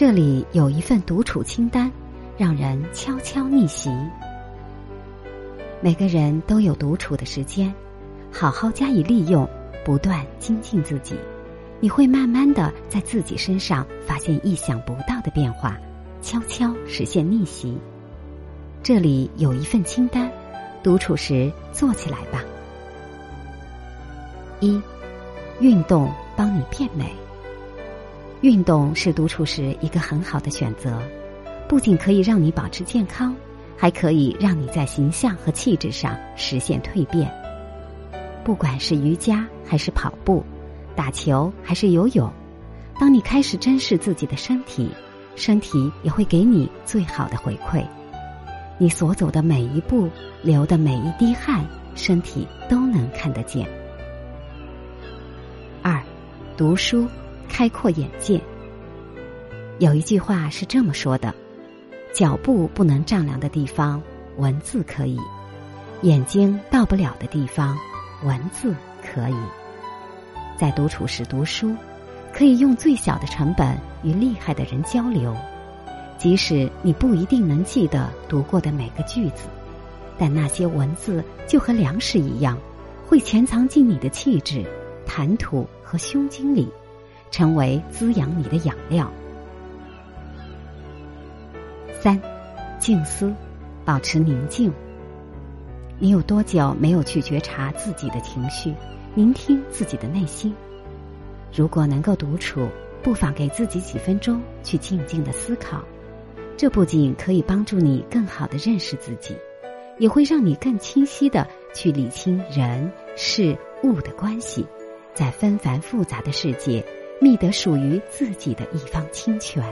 这里有一份独处清单，让人悄悄逆袭。每个人都有独处的时间，好好加以利用，不断精进自己，你会慢慢的在自己身上发现意想不到的变化，悄悄实现逆袭。这里有一份清单，独处时做起来吧。一，运动帮你变美。运动是独处时一个很好的选择，不仅可以让你保持健康，还可以让你在形象和气质上实现蜕变。不管是瑜伽还是跑步，打球还是游泳，当你开始珍视自己的身体，身体也会给你最好的回馈。你所走的每一步，流的每一滴汗，身体都能看得见。二，读书。开阔眼界。有一句话是这么说的：脚步不能丈量的地方，文字可以；眼睛到不了的地方，文字可以。在独处时读书，可以用最小的成本与厉害的人交流。即使你不一定能记得读过的每个句子，但那些文字就和粮食一样，会潜藏进你的气质、谈吐和胸襟里。成为滋养你的养料。三，静思，保持宁静。你有多久没有去觉察自己的情绪，聆听自己的内心？如果能够独处，不妨给自己几分钟去静静的思考。这不仅可以帮助你更好的认识自己，也会让你更清晰的去理清人事物的关系，在纷繁复杂的世界。觅得属于自己的一方清泉。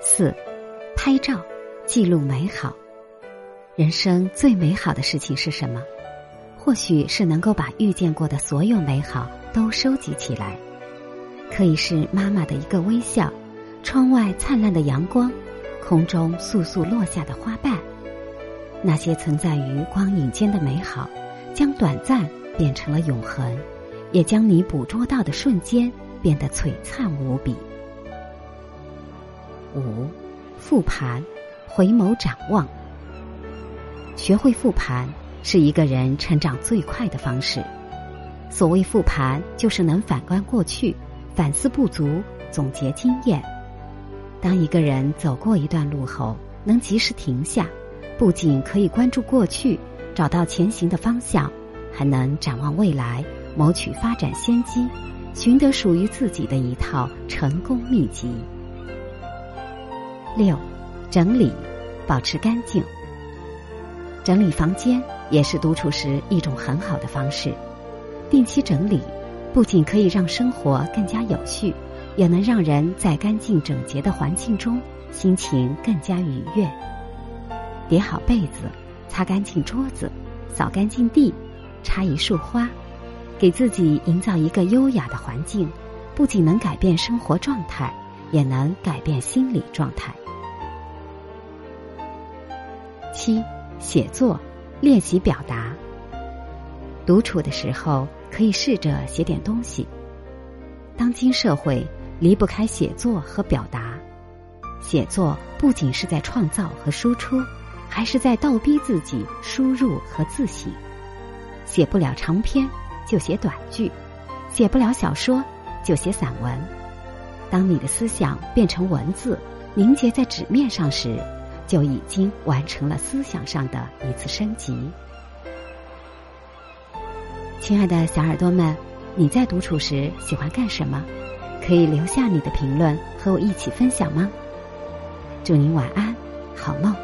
四，拍照记录美好。人生最美好的事情是什么？或许是能够把遇见过的所有美好都收集起来。可以是妈妈的一个微笑，窗外灿烂的阳光，空中簌簌落下的花瓣。那些存在于光影间的美好，将短暂变成了永恒。也将你捕捉到的瞬间变得璀璨无比。五，复盘，回眸展望。学会复盘是一个人成长最快的方式。所谓复盘，就是能反观过去，反思不足，总结经验。当一个人走过一段路后，能及时停下，不仅可以关注过去，找到前行的方向，还能展望未来。谋取发展先机，寻得属于自己的一套成功秘籍。六，整理，保持干净。整理房间也是独处时一种很好的方式。定期整理，不仅可以让生活更加有序，也能让人在干净整洁的环境中心情更加愉悦。叠好被子，擦干净桌子，扫干净地，插一束花。给自己营造一个优雅的环境，不仅能改变生活状态，也能改变心理状态。七，写作，练习表达。独处的时候，可以试着写点东西。当今社会离不开写作和表达，写作不仅是在创造和输出，还是在倒逼自己输入和自省。写不了长篇。就写短句，写不了小说，就写散文。当你的思想变成文字，凝结在纸面上时，就已经完成了思想上的一次升级。亲爱的小耳朵们，你在独处时喜欢干什么？可以留下你的评论和我一起分享吗？祝您晚安，好梦。